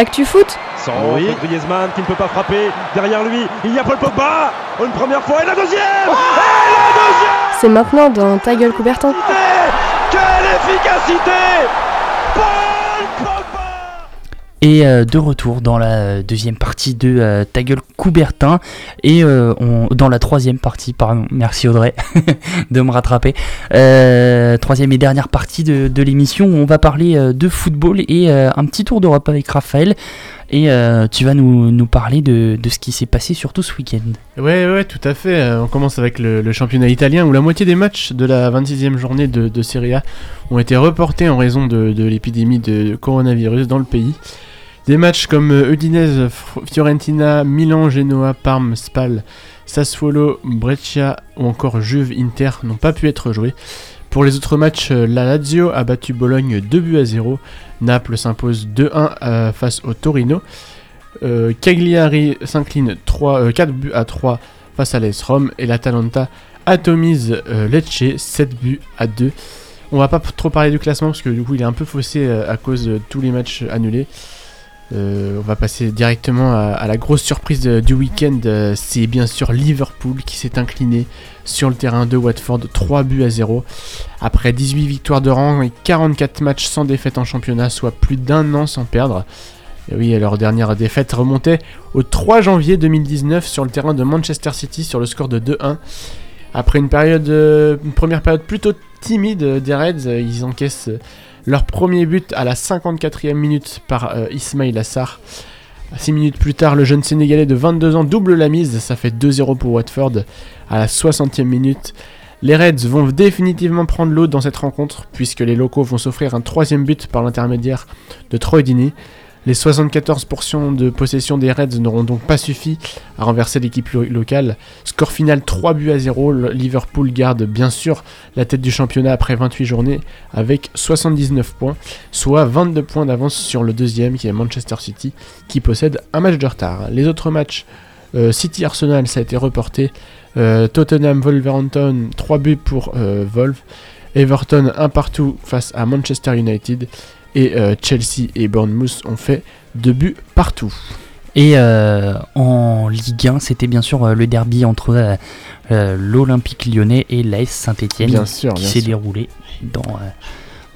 L'actu foot Sans oui. Griezmann qui ne peut pas frapper. Derrière lui, il y a Paul Pogba. Une première fois et la deuxième Et la deuxième C'est maintenant dans Ta gueule Coubertin. Quelle efficacité Paul Pogba Et euh, de retour dans la deuxième partie de euh, Ta gueule Coubertin et euh, dans la troisième partie, pardon, merci Audrey de me rattraper. Euh, troisième et dernière partie de, de l'émission où on va parler de football et un petit tour d'Europe avec Raphaël. Et tu vas nous, nous parler de, de ce qui s'est passé surtout ce week-end. Ouais, ouais, tout à fait. On commence avec le, le championnat italien où la moitié des matchs de la 26e journée de, de Serie A ont été reportés en raison de, de l'épidémie de coronavirus dans le pays. Des matchs comme euh, Udinese, Fiorentina, Milan, Genoa, Parme, Spal, Sassuolo, Brescia ou encore Juve, Inter n'ont pas pu être joués. Pour les autres matchs, euh, la Lazio a battu Bologne 2 buts à 0. Naples s'impose 2-1 euh, face au Torino. Cagliari s'incline 3, euh, 4 buts à 3 face à l'AS Rome. Et l'Atalanta atomise Lecce 7 buts à 2. On va pas trop parler du classement parce que du coup il est un peu faussé à cause de tous les matchs annulés. Euh, on va passer directement à, la grosse surprise du week-end. euh, c'est bien sûr Liverpool qui s'est incliné sur le terrain de Watford 3 buts à 0. Après 18 victoires de rang et 44 matchs sans défaite en championnat, soit plus d'un an sans perdre. Et oui, leur dernière défaite remontait au 3 janvier 2019 sur le terrain de Manchester City sur le score de 2-1. Après une, euh, une première période plutôt timide des Reds, ils encaissent leur premier but à la 54e minute par euh, Ismail Assar. 6 minutes plus tard, le jeune Sénégalais de 22 ans double la mise, ça fait 2-0 pour Watford à la 60e minute. Les Reds vont définitivement prendre l'eau dans cette rencontre, puisque les locaux vont s'offrir un troisième but par l'intermédiaire de Troy Deeney. Les 74% de possession des Reds n'auront donc pas suffi à renverser l'équipe lo- locale. Score final 3 buts à 0. Le- Liverpool garde bien sûr la tête du championnat après 28 journées avec 79 points, soit 22 points d'avance sur le deuxième qui est Manchester City qui possède un match de retard. Les autres matchs, euh, City Arsenal, ça a été reporté. Euh, Tottenham Wolverhampton, 3 buts pour euh, Wolves. Everton, un partout face à Manchester United. Et euh, Chelsea et Bournemouth ont fait 2 buts partout. Et euh, en Ligue 1, c'était bien sûr euh, le derby entre euh, l'Olympique lyonnais et l'AS Saint-Etienne Bien sûr, qui bien s'est déroulé dans,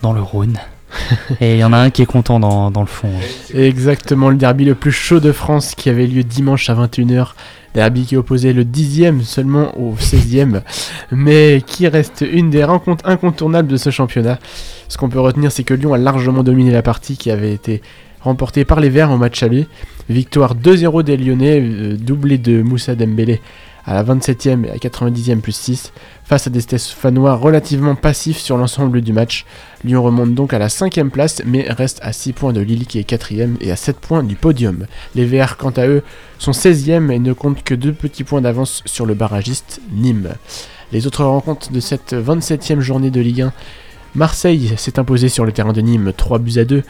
dans le Rhône. et il y en a un qui est content dans, le fond. Exactement, le derby le plus chaud de France qui avait lieu dimanche à 21h. Derby qui opposait le 10e seulement au 16e, mais qui reste une des rencontres incontournables de ce championnat. Ce qu'on peut retenir, c'est que Lyon a largement dominé la partie qui avait été remportée par les Verts au match aller. Victoire 2-0 des Lyonnais, euh, doublé de Moussa Dembélé à la 27e et à 90e plus 6, face à des Stéphanois relativement passifs sur l'ensemble du match. Lyon remonte donc à la 5ème place, mais reste à 6 points de Lille qui est 4ème et à 7 points du podium. Les Verts, quant à eux, sont 16ème et ne comptent que 2 petits points d'avance sur le barragiste Nîmes. Les autres rencontres de cette 27ème journée de Ligue 1, Marseille s'est imposé sur le terrain de Nîmes 3 buts à 2.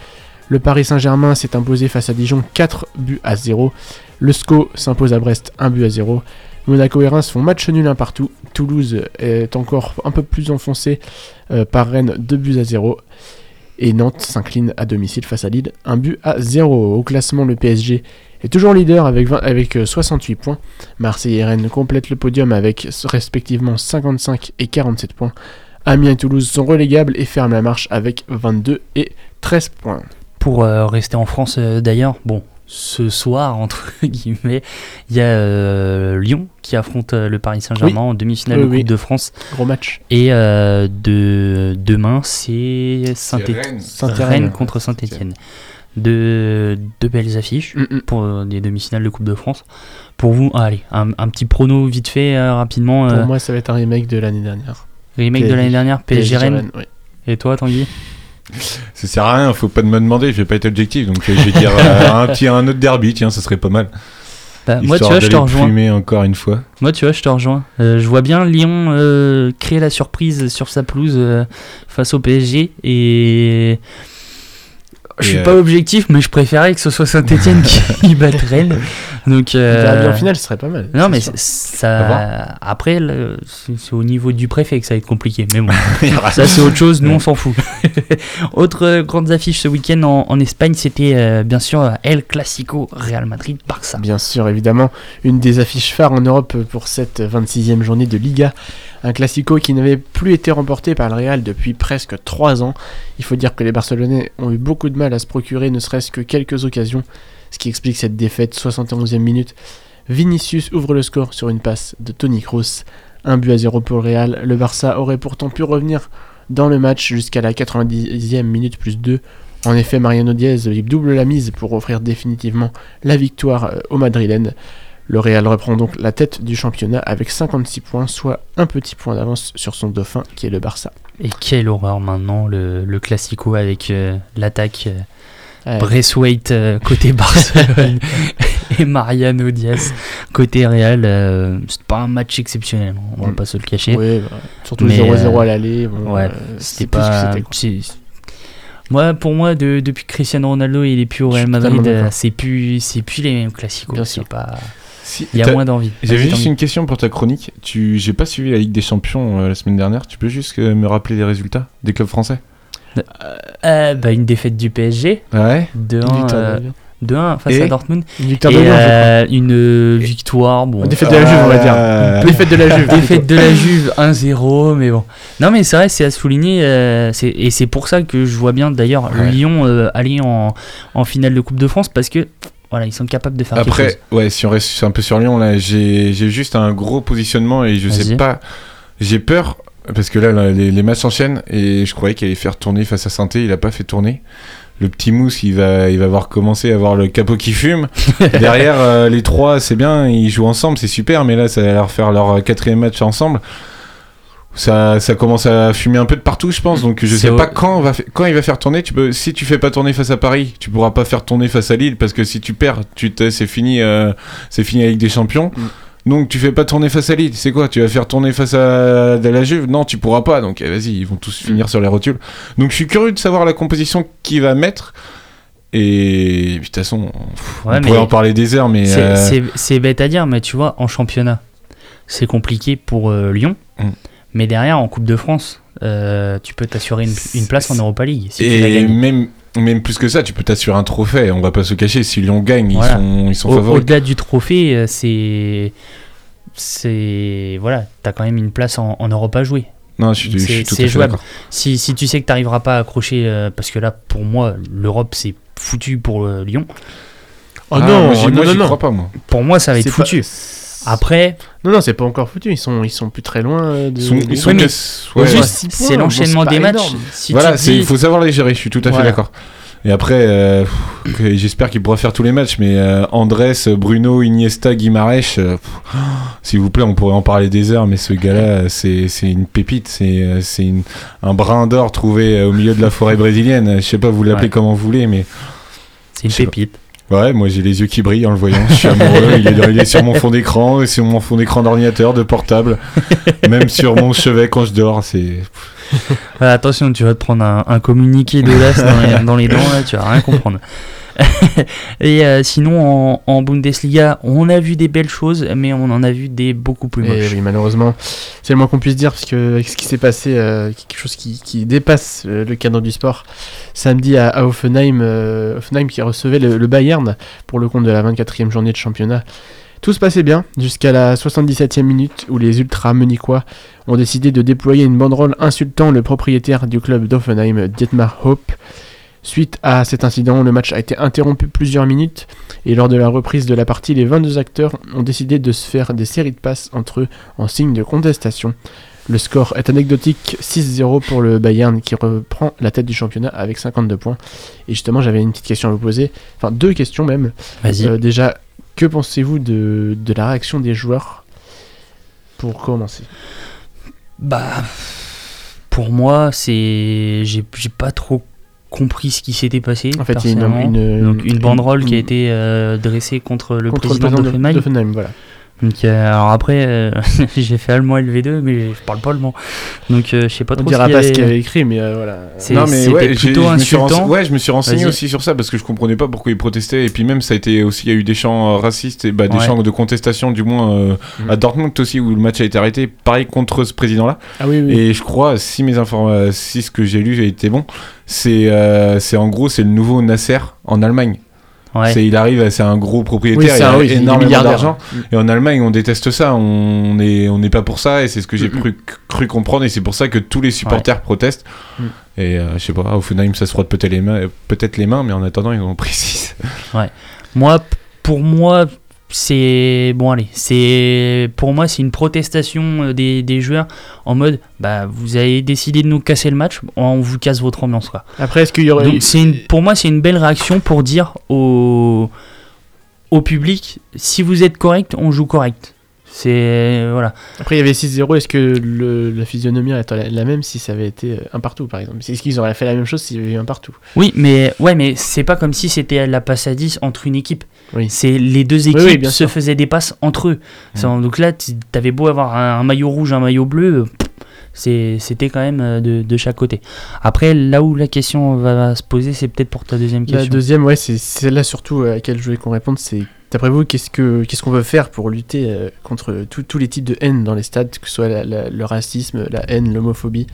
Le Paris Saint-Germain s'est imposé face à Dijon 4 buts à 0. Le SCO s'impose à Brest 1 but à 0. Monaco et Reims font match nul un partout. Toulouse est encore un peu plus enfoncé euh, par Rennes 2 buts à 0. Et Nantes s'incline à domicile face à Lille 1 but à 0. Au classement, le PSG est toujours leader avec, 20 avec euh, 68 points. Marseille et Rennes complètent le podium avec respectivement 55 et 47 points. Amiens et Toulouse sont relégables et ferment la marche avec 22 et 13 points. Pour euh, rester en France d'ailleurs, bon, ce soir, entre guillemets, il y a euh, Lyon qui affronte euh, le Paris Saint-Germain Oui. en demi-finale Oui, de Coupe oui. de France. Gros match. Et euh, de, demain, c'est Saint-Étienne. Saint-Étienne. Contre Saint-Etienne. De, de belles affiches Mm, mm. pour des demi-finales de Coupe de France. Pour vous, ah, allez, un, un petit prono vite fait, euh, rapidement. Pour euh, moi, ça va être un remake de l'année dernière. remake de l'année dernière, PSG Rennes. oui. Et toi, Tanguy? Ça sert à rien, faut pas me demander, je vais pas être objectif, donc euh, je vais dire euh, un, petit, un autre derby, tiens, ça serait pas mal. Bah, Moi, tu vois, je te rejoins. encore une fois. Moi, tu vois, je te rejoins. Euh, je vois bien Lyon euh, créer la surprise sur sa pelouse euh, face au PSG et. Je suis euh, pas objectif, mais je préférais que ce soit Saint-Etienne qui batte Rennes. Donc, Euh... euh, en finale, ce serait pas mal. Non, mais ça. Après, le- c'est au niveau du préfet que ça va être compliqué. Mais bon, ça c'est autre chose. Nous, on s'en fout. Autre euh, grandes affiches ce week-end en, en Espagne, c'était euh, bien sûr El Clasico Real Madrid Barça. Bien sûr, évidemment, une des affiches phares en Europe pour cette 26e journée de Liga. Un classico qui n'avait plus été remporté par le Real depuis presque 3 ans. Il faut dire que les Barcelonais ont eu beaucoup de mal à se procurer ne serait-ce que quelques occasions, ce qui explique cette défaite 71e minute. Vinicius ouvre le score sur une passe de Tony Kroos. Un but à 0 pour le Real. Le Barça aurait pourtant pu revenir dans le match jusqu'à la 90e minute plus 2. En effet, Mariano Diaz double la mise pour offrir définitivement la victoire euh, aux Madrilènes. Le Real reprend donc la tête du championnat avec 56 points, soit un petit point d'avance sur son dauphin qui est le Barça. Et quelle horreur maintenant le, le Clasico avec euh, l'attaque euh, Ouais. Braithwaite euh, côté Barcelone et Mariano Diaz côté Real. euh, c'est pas un match exceptionnel, on va Mm. pas se le cacher. Ouais, bah, surtout Mais, 0-0 euh, à l'aller. bon, ouais, c'était pas. Moi, pour moi, de- depuis que Cristiano Ronaldo il est plus au Real Madrid, c'est plus, c'est plus les mêmes classicos. Bien sûr. pas. Si, Il y a moins d'envie. J'avais juste une question pour ta chronique. Tu, j'ai pas suivi la Ligue des Champions euh, la semaine dernière. Tu peux juste euh, me rappeler les résultats des clubs français? Euh, bah, une défaite du PSG, Ouais. 2-1 Une victoire euh, de Lyon. 2-1 face Et à Dortmund. Une victoire Et de euh, une victoire, bon. Défaite de la Juve, on va dire. Euh, défaite de la Juve. Défaite de la Juve 1-0, mais bon. Non, mais c'est vrai, c'est à souligner. euh, c'est- et c'est pour ça que je vois bien d'ailleurs Ouais. Lyon euh, aller en, en finale de Coupe de France parce que voilà, ils sont capables de faire quelque Après, chose. ouais, si on reste un peu sur Lyon, là, j'ai, juste un gros positionnement et je sais pas. J'ai peur parce que là, les, les matchs s'enchaînent et je croyais qu'il allait faire tourner face à saint Il a pas fait tourner. Le petit mousse, il va, il va avoir commencé à avoir le capot qui fume. Derrière, euh, les trois, c'est bien, ils jouent ensemble, c'est super, mais là, ça va leur faire leur quatrième match ensemble. Ça, ça commence à fumer un peu de partout, je pense. Donc, je sais au- pas quand, on va fa- quand il va faire tourner. Tu peux, si tu fais pas tourner face à Paris, tu pourras pas faire tourner face à Lille parce que si tu perds, tu t'es- c'est fini, euh, c'est fini avec des champions. Donc, tu fais pas tourner face à Lille. C'est quoi? Tu vas faire tourner face à de la Juve? Non, tu pourras pas. Donc, eh, vas-y, ils vont tous finir sur les rotules. Donc, je suis curieux de savoir la composition qu'il va mettre. Et de toute façon, pff, Ouais, on pourrait en parler des heures, mais C'est euh, c'est- c'est bête à dire, mais tu vois, en championnat, c'est compliqué pour euh, Lyon. Mm. Mais derrière, en Coupe de France, euh, tu peux t'assurer une, une place en Europa League si et même, même plus que ça, tu peux t'assurer un trophée. On va pas se cacher. Si Lyon gagne, Voilà. ils sont, ils sont Au- favoris. Au-delà du trophée, euh, c'est. C'est. Voilà, t'as quand même une place en, en Europe à jouer. Non, je suis, je C'est- suis tout à fait jouable. d'accord. Si, si tu sais que t'arriveras pas à accrocher, euh, parce que là, pour moi, l'Europe, c'est foutu pour euh, Lyon. Oh Ah, non, moi, j'y- non, moi, non, non. crois pas, moi. Pour moi, ça va être pas- foutu. Après, Non, non, c'est pas encore foutu. Ils sont, ils sont plus très loin euh, de. Ils sont, ils ouais, juste, c'est l'enchaînement bon, des matchs. Si voilà, il dis- faut savoir les gérer, je suis tout à fait Voilà. d'accord. Et après, euh, j'espère qu'il pourra faire tous les matchs, mais euh, Andrés, Bruno, Iniesta, Guimarães, euh, s'il vous plaît, on pourrait en parler des heures, mais ce gars-là, c'est c'est une pépite, c'est euh, c'est une- un brin d'or trouvé au milieu de la forêt brésilienne. Je sais pas, vous l'appelez Ouais. comme vous voulez, mais C'est une pas. Ouais, moi j'ai les yeux qui brillent en le voyant. Je suis amoureux, il est, sur mon fond d'écran, sur mon fond d'écran d'ordinateur, de portable, même sur mon chevet quand je dors, c'est... Attention, tu vas te prendre un, un communiqué de l'As dans, dans les dents, là, tu vas rien comprendre. Et euh, sinon, en, en Bundesliga, on a vu des belles choses, mais on en a vu des beaucoup plus Et moches. oui, malheureusement, c'est le moins qu'on puisse dire, parce que avec ce qui s'est passé, euh, quelque chose qui, qui dépasse euh, le cadre du sport. Samedi à, à Offenheim, Offenheim qui recevait le, le Bayern pour le compte de la 24e journée de championnat. Tout se passait bien jusqu'à la 77e minute où les ultras munichois ont décidé de déployer une banderole insultant le propriétaire du club d'Offenheim, Dietmar Hopp. Suite à cet incident, le match a été interrompu plusieurs minutes et lors de la reprise de la partie, les 22 acteurs ont décidé de se faire des séries de passes entre eux en signe de contestation. Le score est anecdotique 6-0 pour le Bayern qui reprend la tête du championnat avec 52 points. Et justement, j'avais une petite question à vous poser, enfin deux questions même. Vas-y. Euh, déjà, que pensez-vous de, de la réaction des joueurs pour commencer? Bah, pour moi, c'est. J'ai j'ai pas trop compris ce qui s'était passé. En fait, il y a une- une- Donc, une banderole qui a été euh, dressée contre le Contre président de- voilà. Donc, euh, alors après, euh, j'ai fait allemand LV2, mais je parle pas allemand. Donc, euh, je sais pas On trop dira ce pas ce qu'il avait- écrit, mais voilà. C'est- Non mais ouais, plutôt je me suis rense- insultant. ouais, je me suis renseigné aussi sur ça parce que je comprenais pas pourquoi ils protestaient et puis même ça a été aussi il y a eu des chants racistes et bah, des Ouais. chants de contestation du moins Mhm. à Dortmund aussi où le match a été arrêté pareil contre ce président là. Ah oui, oui. Et je crois si mes informations si ce que j'ai lu a été bon, c'est c'est en gros c'est le nouveau Nasser en Allemagne. Ouais. C'est il arrive, c'est un gros propriétaire, Oui, il a est énormément d'argent. Mm. Et en Allemagne, on déteste ça. On est, on n'est pas pour ça. Et c'est ce que j'ai cru, cru comprendre. Et c'est pour ça que tous les supporters protestent. Mm. Et euh, je sais pas, Offenheim, ça se frotte peut-être les mains, euh, peut-être les mains, mais en attendant, ils en ont pris 6. Ouais. Moi, pour moi, c'est bon allez, c'est pour moi c'est une protestation euh, des, des joueurs en mode bah vous avez décidé de nous casser le match, on vous casse votre ambiance quoi. Après, est-ce qu'il y aurait. Donc c'est une- pour moi c'est une belle réaction pour dire au au public si vous êtes correct, on joue correct. C'est voilà. Après, il y avait 6-0. Est-ce que le- la physionomie aurait été la, la même si ça avait été euh, un partout, par exemple? Est-ce qu'ils auraient fait la même chose s'il y avait eu un partout? Oui, mais ouais, mais c'est pas comme si c'était la passe à 10 entre une équipe. Oui. C'est les deux équipes oui, bien se sûr. faisaient des passes entre eux. Donc là, tu- t'avais beau avoir un, un maillot rouge, un maillot bleu, euh, c'était quand même euh, de, de chaque côté. Après, là où la question va se poser, c'est peut-être pour ta deuxième La question. deuxième, ouais, c'est celle-là surtout à laquelle je voulais qu'on réponde. C'est d'après vous, qu'est-ce que qu'est-ce qu'on veut faire pour lutter euh, contre tous- les types de haine dans les stades, que ce soit la- la- le racisme, la haine, l'homophobie?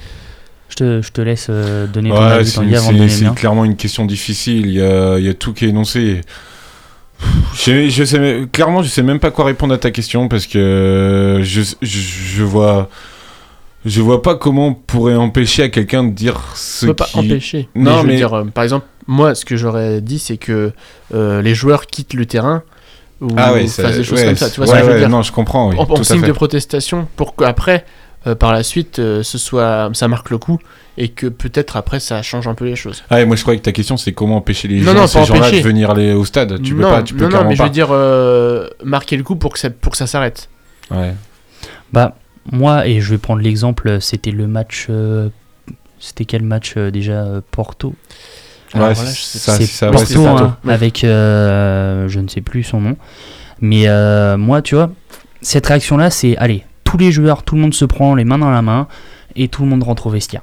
Je te, je te laisse euh, donner ton Ouais, avis, c'est avant de donner clairement une question difficile. Il y a, il y a tout qui est énoncé. Je, je sais, clairement, je sais même pas quoi répondre à ta question parce que je, je, je vois. Je vois pas comment on pourrait empêcher à quelqu'un de dire ce On peut pas qui... empêcher. Non, je veux mais- dire, euh, par exemple, moi, ce que j'aurais dit, c'est que euh, les joueurs quittent le terrain ou Ah ouais, ça- fassent des choses ouais, comme ça. Tu vois ouais, ce que je veux ouais, dire non, je comprends, oui, En, en signe de protestation pour qu'après, euh, par la suite, euh, ce soit, ça marque le coup et que peut-être après ça change un peu les choses. Ah, et moi je croyais que ta question c'est comment empêcher les Non, gens, non, ces gens-là de venir aller au stade. Tu peux non, pas, tu peux non, mais je pas. veux dire euh, marquer le coup pour que ça, pour que ça s'arrête. Ouais. Bah, moi, et je vais prendre l'exemple, c'était le match. euh, c'était quel match euh, déjà Porto? Ouais, c'est- Porto, c'est ça. hein, Ouais. avec euh, je ne sais plus son nom. Mais euh, moi, tu vois, cette réaction-là, c'est allez, tous les joueurs, tout le monde se prend les mains dans la main et tout le monde rentre au vestiaire.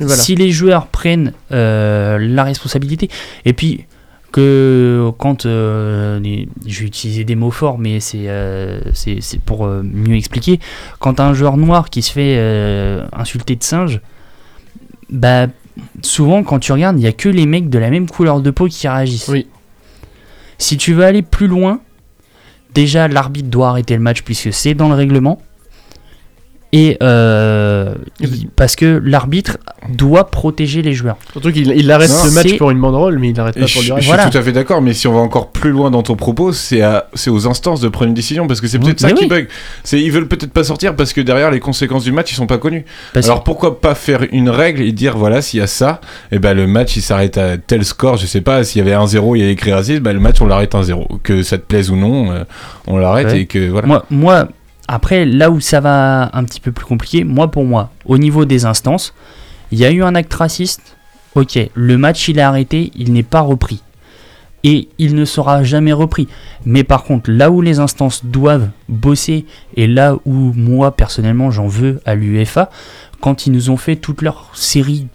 Voilà. Si les joueurs prennent euh, la responsabilité, et puis que quand euh, vais utiliser des mots forts, mais c'est euh, c'est c'est pour euh, mieux expliquer, quand un joueur noir qui se fait euh, insulter de singe, bah souvent quand tu regardes, il y a que les mecs de la même couleur de peau qui réagissent. Oui. Si tu veux aller plus loin, déjà l'arbitre doit arrêter le match puisque c'est dans le règlement. Et euh, il- parce que l'arbitre doit protéger les joueurs. Surtout qu'il il arrête Non, ce match pour une banderole, mais il l'arrête Et pas je, pour du je reste. suis Voilà. tout à fait d'accord, mais si on va encore plus loin dans ton propos, c'est à- c'est aux instances de prendre une décision, parce que c'est peut-être ça qui oui. bug. C'est ils veulent peut-être pas sortir parce que derrière les conséquences du match ils sont pas connues. Parce Alors pourquoi pas faire une règle et dire voilà s'il y a ça, et ben le match il s'arrête à tel score, je sais pas s'il y avait 1-0 il y a écrit raciste, ben le match on l'arrête 1-0, que ça te plaise ou non, euh, on l'arrête Ouais. et que voilà. Moi, moi, après, là où ça va un petit peu plus compliqué, moi pour moi, au niveau des instances, il y a eu un acte raciste. Ok, le match il est arrêté, il n'est pas repris. Et il ne sera jamais repris. Mais par contre, là où les instances doivent bosser, et là où moi personnellement j'en veux à l'UEFA, quand ils nous ont fait toute leur série,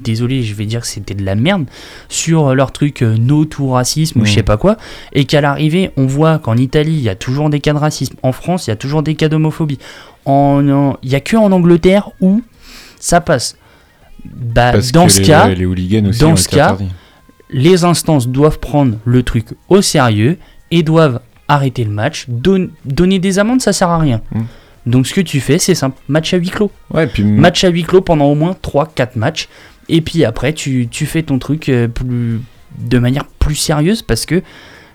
désolé, je vais dire que c'était de la merde, sur leur truc euh, no to racisme ou je sais pas quoi, et qu'à l'arrivée, on voit qu'en Italie, il y a toujours des cas de racisme, en France, il y a toujours des cas d'homophobie, il y a que en Angleterre où ça passe. Bah, Parce dans que ce les, cas, les hooligans aussi dans ont ce été cas, interdits. les instances doivent prendre le truc au sérieux et doivent arrêter le match. Don- donner des amendes, ça sert à rien. Mm. Donc ce que tu fais, c'est simple, match à huis clos. Ouais, puis Match à huis clos pendant au moins 3-4 matchs. Et puis après, tu, tu fais ton truc euh, plus, de manière plus sérieuse parce que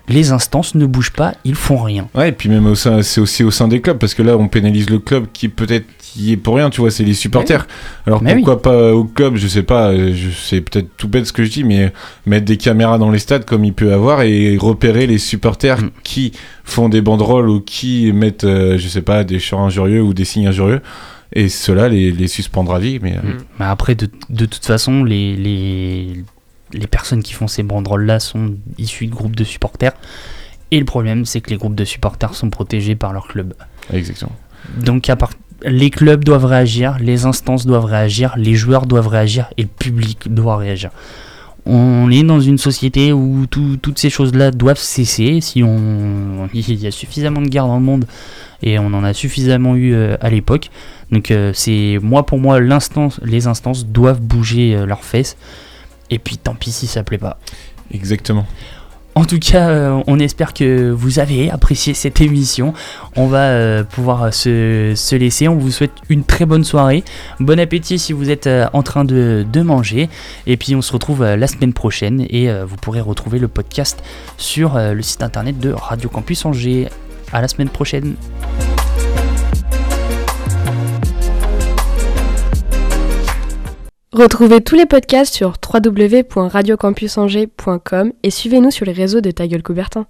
les instances ne bougent pas, ils font rien. Ouais, et puis même au sein, c'est aussi au sein des clubs, parce que là, on pénalise le club qui peut-être y est pour rien, tu vois, c'est les supporters. Alors Mais pourquoi pas au club, je sais pas, euh, c'est peut-être tout bête ce que je dis, mais mettre des caméras dans les stades comme il peut avoir et repérer les supporters Mm. qui font des banderoles ou qui mettent, euh, je sais pas, des chants injurieux ou des signes injurieux. Et cela les, les suspendre à vie, mais euh, Mm. Mais après, de, de toute façon, les, les, les personnes qui font ces banderoles-là sont issues de groupes de supporters. Et le problème, c'est que les groupes de supporters sont protégés par leur club. Exactement. Donc à part... les clubs doivent réagir, les instances doivent réagir, les joueurs doivent réagir et le public doit réagir. On est dans une société où tout- toutes ces choses-là doivent cesser. Si on, il y a suffisamment de guerres dans le monde et on en a suffisamment eu euh, à l'époque. Donc euh, c'est moi pour moi les instances doivent bouger euh, leurs fesses. Et puis tant pis si ça plaît pas. Exactement. En tout cas, euh, on espère que vous avez apprécié cette émission. On va euh, pouvoir se, se laisser. On vous souhaite une très bonne soirée. Bon appétit si vous êtes euh, en train de, de manger. Et puis on se retrouve la semaine prochaine et vous pourrez retrouver le podcast sur le site internet de Radio Campus Angers. À la semaine prochaine. Retrouvez tous les podcasts sur www.radiocampusangers.com et suivez-nous sur les réseaux de Ta Gueule Coubertin.